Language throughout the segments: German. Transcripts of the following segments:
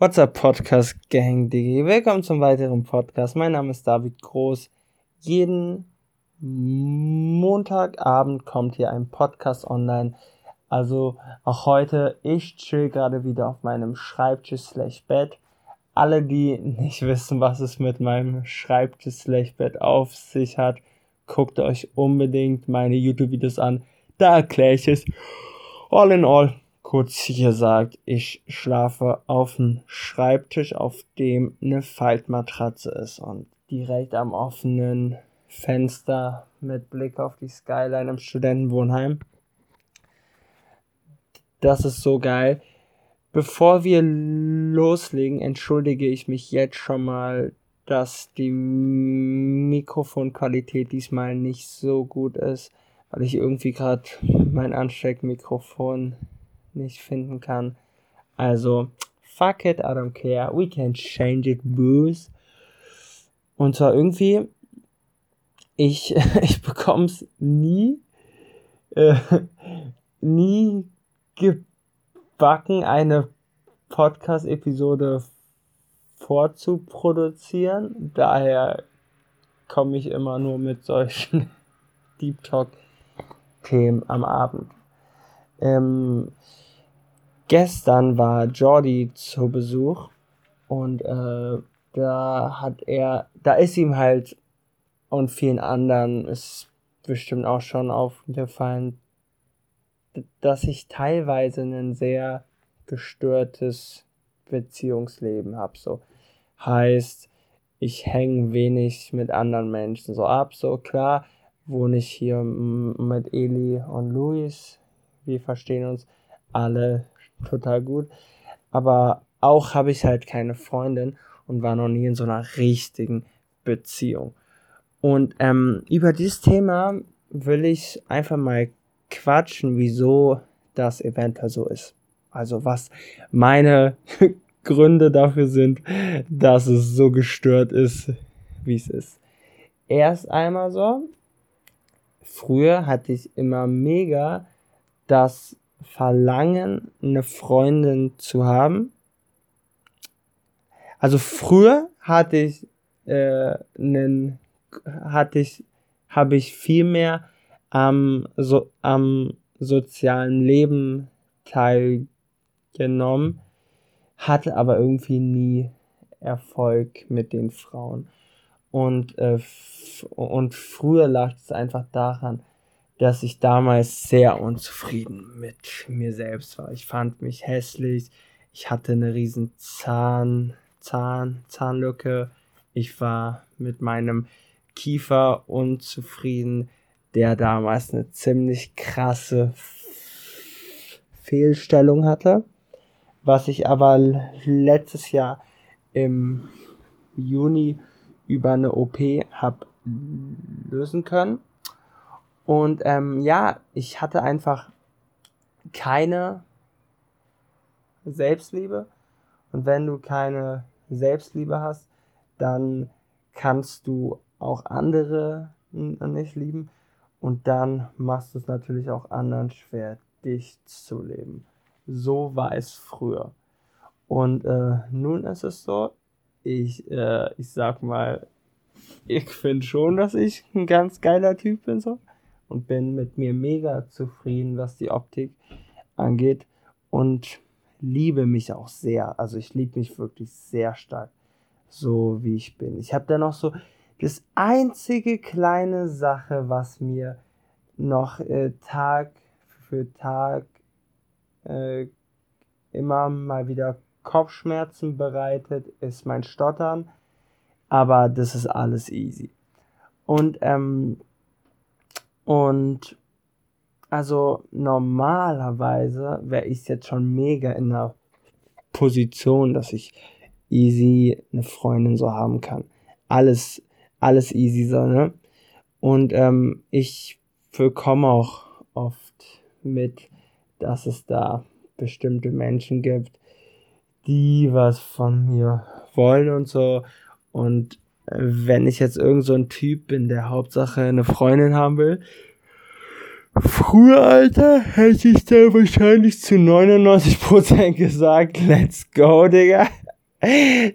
What's up, Podcast Gang, Digi? Willkommen zum weiteren Podcast. Mein Name ist David Groß. Jeden Montagabend kommt hier ein Podcast online. Also auch heute, ich chill gerade wieder auf meinem Schreibtisch slash Bett. Alle, die nicht wissen, was es mit meinem Schreibtisch slash Bett auf sich hat, guckt euch unbedingt meine YouTube-Videos an. Da erkläre ich es. All in all, Kurz gesagt, ich schlafe auf dem Schreibtisch, auf dem eine Faltmatratze ist und direkt am offenen Fenster mit Blick auf die Skyline im Studentenwohnheim. Das ist so geil. Bevor wir loslegen, entschuldige ich mich jetzt schon mal, dass die Mikrofonqualität diesmal nicht so gut ist, weil ich irgendwie gerade mein Ansteckmikrofon nicht finden kann. Also, fuck it, I don't care. We can change it, booze. Und zwar irgendwie, ich, ich bekomm's nie, äh, nie gebacken, eine Podcast-Episode vorzuproduzieren. Daher komme ich immer nur mit solchen Deep Talk-Themen am Abend. Ähm, gestern war Jordi zu Besuch und äh, da hat er, da ist ihm halt und vielen anderen ist bestimmt auch schon aufgefallen, dass ich teilweise ein sehr gestörtes Beziehungsleben habe. So heißt, ich hänge wenig mit anderen Menschen so ab. So klar wohne ich hier mit Eli und Luis. Wir verstehen uns alle total gut. Aber auch habe ich halt keine Freundin und war noch nie in so einer richtigen Beziehung. Und ähm, über dieses Thema will ich einfach mal quatschen, wieso das eventuell so ist. Also was meine Gründe dafür sind, dass es so gestört ist, wie es ist. Erst einmal so, früher hatte ich immer mega das Verlangen, eine Freundin zu haben. Also früher hatte ich äh, hatte ich, habe ich viel mehr am, so, am sozialen Leben teilgenommen, hatte aber irgendwie nie Erfolg mit den Frauen. Und, äh, und früher lag es einfach daran, dass ich damals sehr unzufrieden mit mir selbst war. Ich fand mich hässlich. Ich hatte eine riesen Zahn, Zahn, Zahnlücke. Ich war mit meinem Kiefer unzufrieden, der damals eine ziemlich krasse Fehlstellung hatte, was ich aber letztes Jahr im Juni über eine OP habe lösen können. Und ähm, ja, ich hatte einfach keine Selbstliebe. Und wenn du keine Selbstliebe hast, dann kannst du auch andere nicht lieben. Und dann machst du es natürlich auch anderen schwer, dich zu leben. So war es früher. Und äh, nun ist es so, ich, äh, ich sag mal, ich finde schon, dass ich ein ganz geiler Typ bin, so und bin mit mir mega zufrieden, was die Optik angeht und liebe mich auch sehr. Also ich liebe mich wirklich sehr stark, so wie ich bin. Ich habe da noch so das einzige kleine Sache, was mir noch äh, Tag für Tag äh, immer mal wieder Kopfschmerzen bereitet, ist mein Stottern. Aber das ist alles easy. Und ähm, und also normalerweise wäre ich jetzt schon mega in der Position, dass ich easy eine Freundin so haben kann. Alles, alles easy so, ne? Und ähm, ich bekomme auch oft mit, dass es da bestimmte Menschen gibt, die was von mir wollen und so. Und wenn ich jetzt irgend so ein Typ bin, der Hauptsache eine Freundin haben will, früher, Alter, hätte ich da wahrscheinlich zu 99% gesagt, let's go, Digga.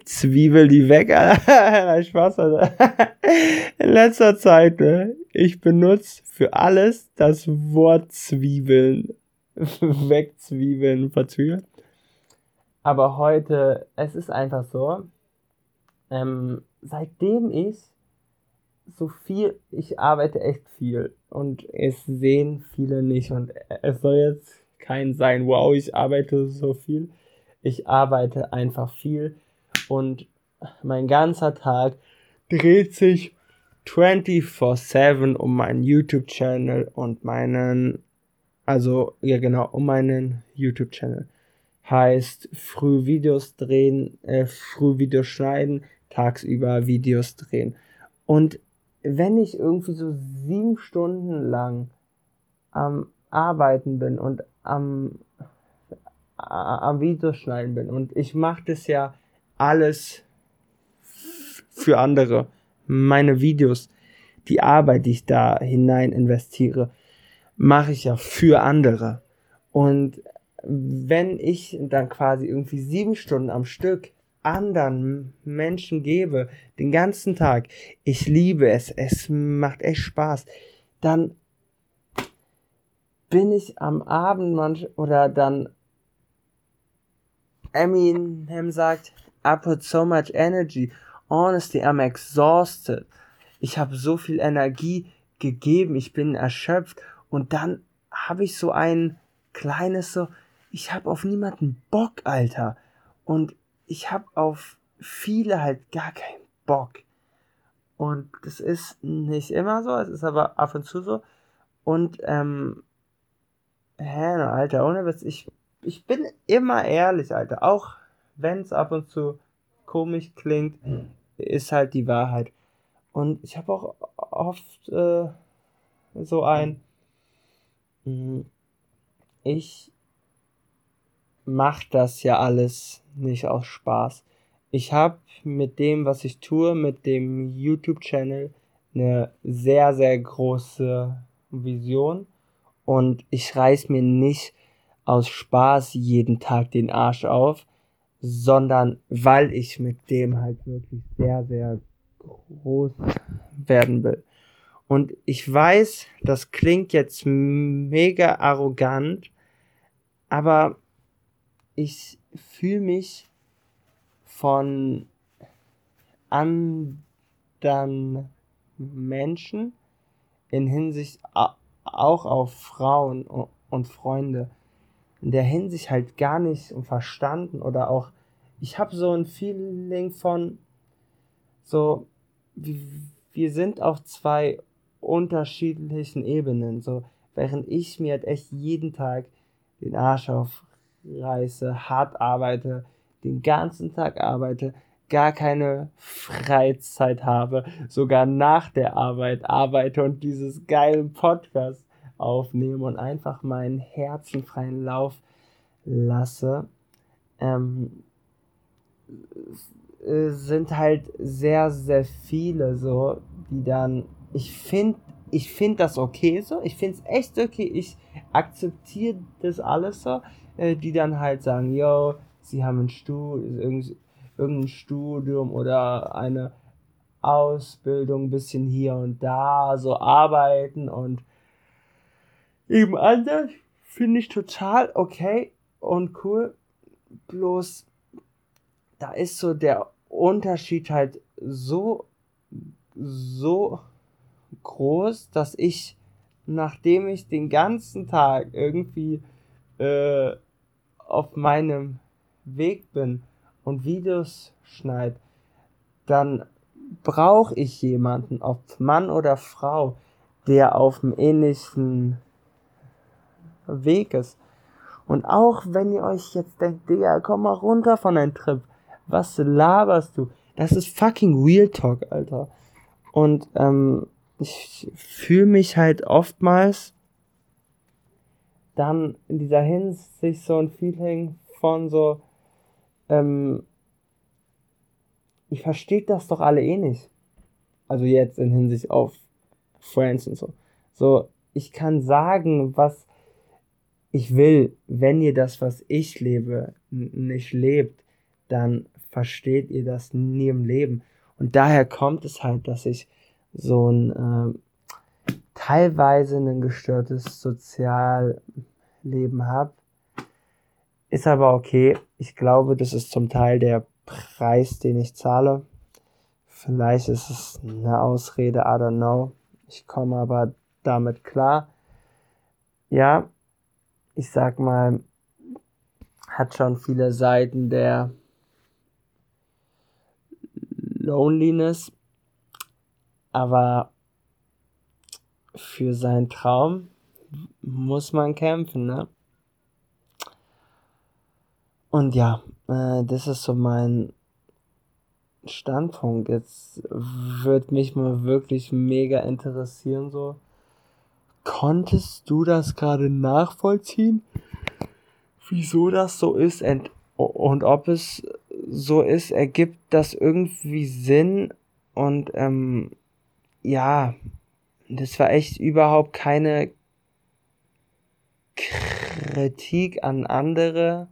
Zwiebel die weg, Alter. Spaß, Alter. In letzter Zeit, ne, ich benutze für alles das Wort Zwiebeln. Wegzwiebeln, verzwiebeln. Aber heute, es ist einfach so, ähm, seitdem ich so viel, ich arbeite echt viel und es sehen viele nicht und es soll jetzt kein sein, wow, ich arbeite so viel. Ich arbeite einfach viel und mein ganzer Tag dreht sich 24/7 um meinen YouTube-Channel und meinen, also ja genau, um meinen YouTube-Channel. Heißt früh Videos drehen, äh, früh Videos schneiden, tagsüber Videos drehen. Und wenn ich irgendwie so sieben Stunden lang am Arbeiten bin und am, am Videoschneiden bin und ich mache das ja alles für andere. Meine Videos, die Arbeit, die ich da hinein investiere, mache ich ja für andere. Und wenn ich dann quasi irgendwie sieben Stunden am Stück anderen Menschen gebe, den ganzen Tag, ich liebe es, es macht echt Spaß, dann bin ich am Abend manch oder dann Eminem sagt, I put so much energy. Honestly, I'm exhausted. Ich habe so viel Energie gegeben, ich bin erschöpft und dann habe ich so ein kleines so, ich habe auf niemanden Bock, Alter. Und ich habe auf viele halt gar keinen Bock. Und das ist nicht immer so, es ist aber ab und zu so. Und, ähm, hä, Alter, ohne Witz, ich, ich bin immer ehrlich, Alter. Auch wenn es ab und zu komisch klingt, ist halt die Wahrheit. Und ich habe auch oft äh, so ein, hm, ich mache das ja alles nicht aus Spaß. Ich habe mit dem, was ich tue, mit dem YouTube-Channel eine sehr, sehr große Vision und ich reiß mir nicht aus Spaß jeden Tag den Arsch auf, sondern weil ich mit dem halt wirklich sehr, sehr groß werden will. Und ich weiß, das klingt jetzt mega arrogant, aber ich fühle mich von anderen Menschen in Hinsicht auch auf Frauen und Freunde in der Hinsicht halt gar nicht verstanden oder auch ich habe so ein Feeling von so wir sind auf zwei unterschiedlichen Ebenen so während ich mir halt echt jeden Tag den Arsch auf reiße, hart arbeite, den ganzen Tag arbeite, gar keine Freizeit habe, sogar nach der Arbeit arbeite und dieses geile Podcast aufnehme und einfach meinen Herzen freien Lauf lasse, ähm, sind halt sehr, sehr viele so, die dann, ich finde, ich finde das okay so, ich finde es echt okay, ich akzeptiere das alles so, äh, die dann halt sagen, yo, sie haben ein Studium, irgendein Studium oder eine Ausbildung ein bisschen hier und da so arbeiten und eben anders finde ich total okay und cool. Bloß da ist so der Unterschied halt so so groß, dass ich nachdem ich den ganzen Tag irgendwie äh, auf meinem Weg bin und Videos schneide, dann brauche ich jemanden, ob Mann oder Frau, der auf dem ähnlichen Weg ist. Und auch wenn ihr euch jetzt denkt, Digga, komm mal runter von deinem Trip. Was laberst du? Das ist fucking Real Talk, Alter. Und ähm, ich fühle mich halt oftmals dann in dieser Hinsicht so ein Feeling von so, ähm, ich verstehe das doch alle eh nicht. Also jetzt in Hinsicht auf Friends und so. So, ich kann sagen, was ich will. Wenn ihr das, was ich lebe, nicht lebt, dann versteht ihr das nie im Leben. Und daher kommt es halt, dass ich so ein äh, teilweise ein gestörtes Sozialleben habe. Ist aber okay. Ich glaube, das ist zum Teil der Preis, den ich zahle. Vielleicht ist es eine Ausrede, I don't know. Ich komme aber damit klar. Ja, ich sag mal, hat schon viele Seiten der Loneliness, aber für seinen Traum muss man kämpfen, ne? Und ja, äh, das ist so mein Standpunkt. Jetzt würde mich mal wirklich mega interessieren, so. Konntest du das gerade nachvollziehen? Wieso das so ist und, und ob es so ist, ergibt das irgendwie Sinn und ähm, ja, das war echt überhaupt keine Kritik an andere,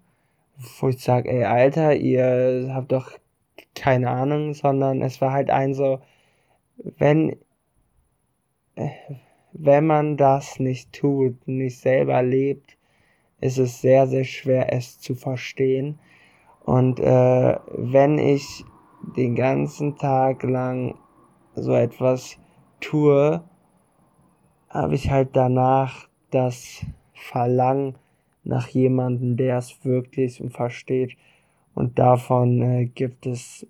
wo ich sage, ey Alter, ihr habt doch keine Ahnung, sondern es war halt ein so, wenn, wenn man das nicht tut, nicht selber lebt, ist es sehr, sehr schwer, es zu verstehen. Und äh, wenn ich den ganzen Tag lang so etwas tue, habe ich halt danach das Verlangen nach jemandem, der es wirklich versteht. Und davon äh, gibt es,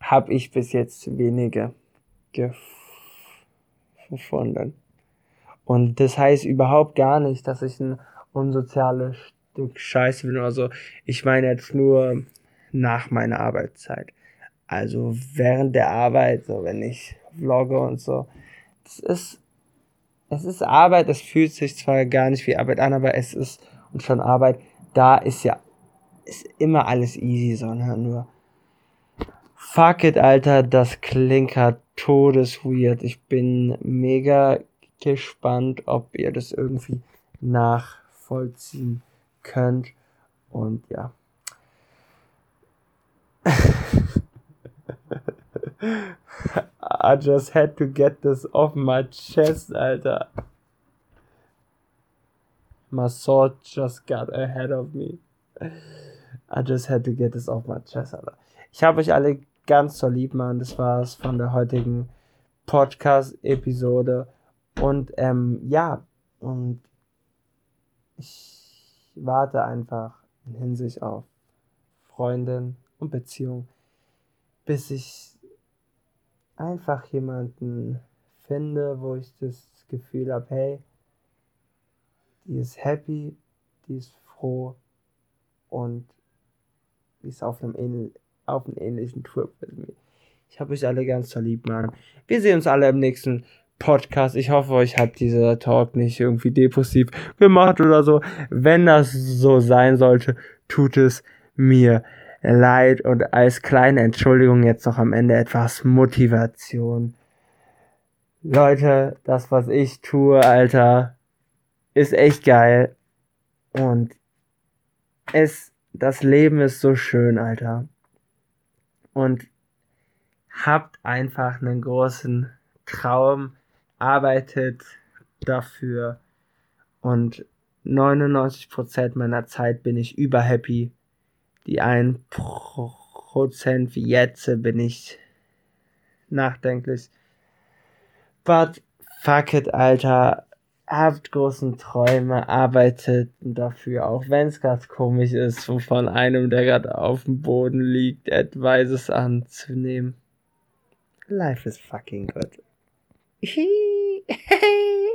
habe ich bis jetzt wenige gefunden. Und das heißt überhaupt gar nicht, dass ich ein unsoziales Stück Scheiße bin oder so. Ich meine jetzt nur nach meiner Arbeitszeit. Also während der Arbeit, so wenn ich vlogge und so. Das ist, es ist Arbeit, es fühlt sich zwar gar nicht wie Arbeit an, aber es ist und schon Arbeit. Da ist ja ist immer alles easy, sondern nur Fuck it, Alter, das klinkert todesweird. Ich bin mega gespannt, ob ihr das irgendwie nachvollziehen könnt. Und ja. I just had to get this off my chest, Alter. My sword just got ahead of me. I just had to get this off my chest, Alter. Ich habe euch alle ganz so lieb, Mann. Das war's von der heutigen Podcast-Episode. Und ähm, ja, und ich warte einfach in Hinsicht auf Freundin und Beziehung, bis ich einfach jemanden finde, wo ich das Gefühl habe, hey, die ist happy, die ist froh und die ist auf einem, ähnl auf einem ähnlichen Trip mit mir. Ich habe euch alle ganz so lieb, Mann. Wir sehen uns alle im nächsten Podcast. Ich hoffe, euch hat dieser Talk nicht irgendwie depressiv gemacht oder so. Wenn das so sein sollte, tut es mir leid und als kleine Entschuldigung jetzt noch am Ende etwas Motivation. Leute, das was ich tue, Alter, ist echt geil und es das Leben ist so schön, Alter. Und habt einfach einen großen Traum, arbeitet dafür und 99% meiner Zeit bin ich überhappy. Die 1% wie jetzt bin ich nachdenklich. But fuck it, Alter habt großen Träume, arbeitet dafür, auch wenn es gerade komisch ist, von einem, der gerade auf dem Boden liegt, Advices anzunehmen. Life is fucking good.